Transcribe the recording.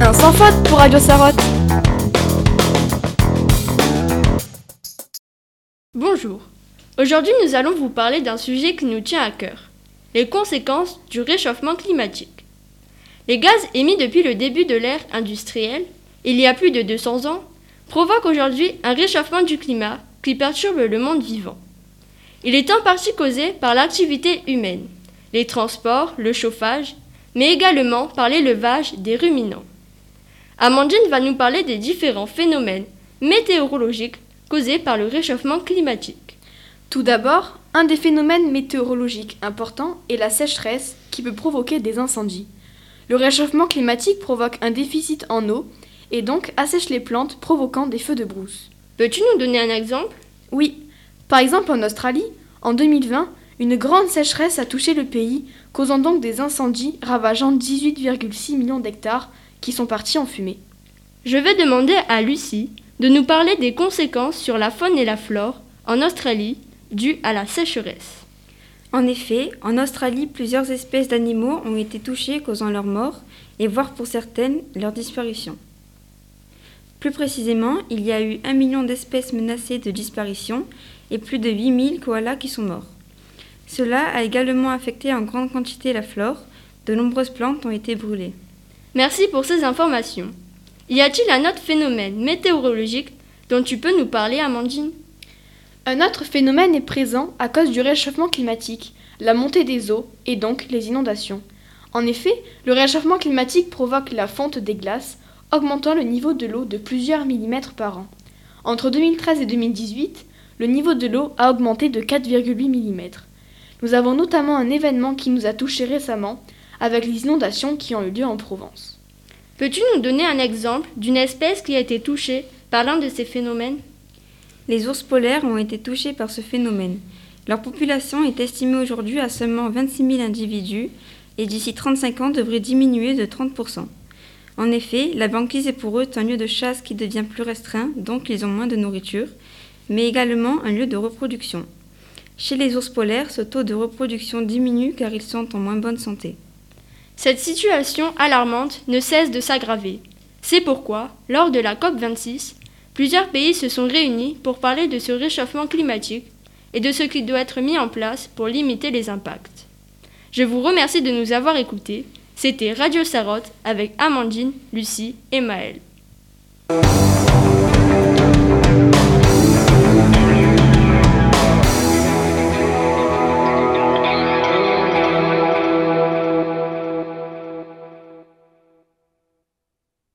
Un sans faute pour Radio. Bonjour. Aujourd'hui, nous allons vous parler d'un sujet qui nous tient à cœur les conséquences du réchauffement climatique. Les gaz émis depuis le début de l'ère industrielle, il y a plus de 200 ans, provoquent aujourd'hui un réchauffement du climat qui perturbe le monde vivant. Il est en partie causé par l'activité humaine, les transports, le chauffage, mais également par l'élevage des ruminants. Amandine va nous parler des différents phénomènes météorologiques causés par le réchauffement climatique. Tout d'abord, un des phénomènes météorologiques importants est la sécheresse qui peut provoquer des incendies. Le réchauffement climatique provoque un déficit en eau et donc assèche les plantes provoquant des feux de brousse. Peux-tu nous donner un exemple? Oui. Par exemple en Australie, en 2020, une grande sécheresse a touché le pays, causant donc des incendies ravageant 18,6 millions d'hectares qui sont partis en fumée. Je vais demander à Lucie de nous parler des conséquences sur la faune et la flore en Australie dues à la sécheresse. En effet, en Australie, plusieurs espèces d'animaux ont été touchées causant leur mort et voire pour certaines leur disparition. Plus précisément, il y a eu un million d'espèces menacées de disparition et plus de 8000 koalas qui sont morts. Cela a également affecté en grande quantité la flore, de nombreuses plantes ont été brûlées. Merci pour ces informations. Y a-t-il un autre phénomène météorologique dont tu peux nous parler, Amandine? Un autre phénomène est présent à cause du réchauffement climatique, la montée des eaux et donc les inondations. En effet, le réchauffement climatique provoque la fonte des glaces, augmentant le niveau de l'eau de plusieurs millimètres par an. Entre 2013 et 2018, le niveau de l'eau a augmenté de 4,8 mm. Nous avons notamment un événement qui nous a touchés récemment, avec les inondations qui ont eu lieu en Provence. Peux-tu nous donner un exemple d'une espèce qui a été touchée par l'un de ces phénomènes? Les ours polaires ont été touchés par ce phénomène. Leur population est estimée aujourd'hui à seulement 26 000 individus et d'ici 35 ans devrait diminuer de 30% en effet, la banquise est pour eux un lieu de chasse qui devient plus restreint, donc ils ont moins de nourriture, mais également un lieu de reproduction. Chez les ours polaires, ce taux de reproduction diminue car ils sont en moins bonne santé. Cette situation alarmante ne cesse de s'aggraver. C'est pourquoi, lors de la COP26, plusieurs pays se sont réunis pour parler de ce réchauffement climatique et de ce qui doit être mis en place pour limiter les impacts. Je vous remercie de nous avoir écoutés c'était Radio Sarotte avec Amandine, Lucie et Maëlle.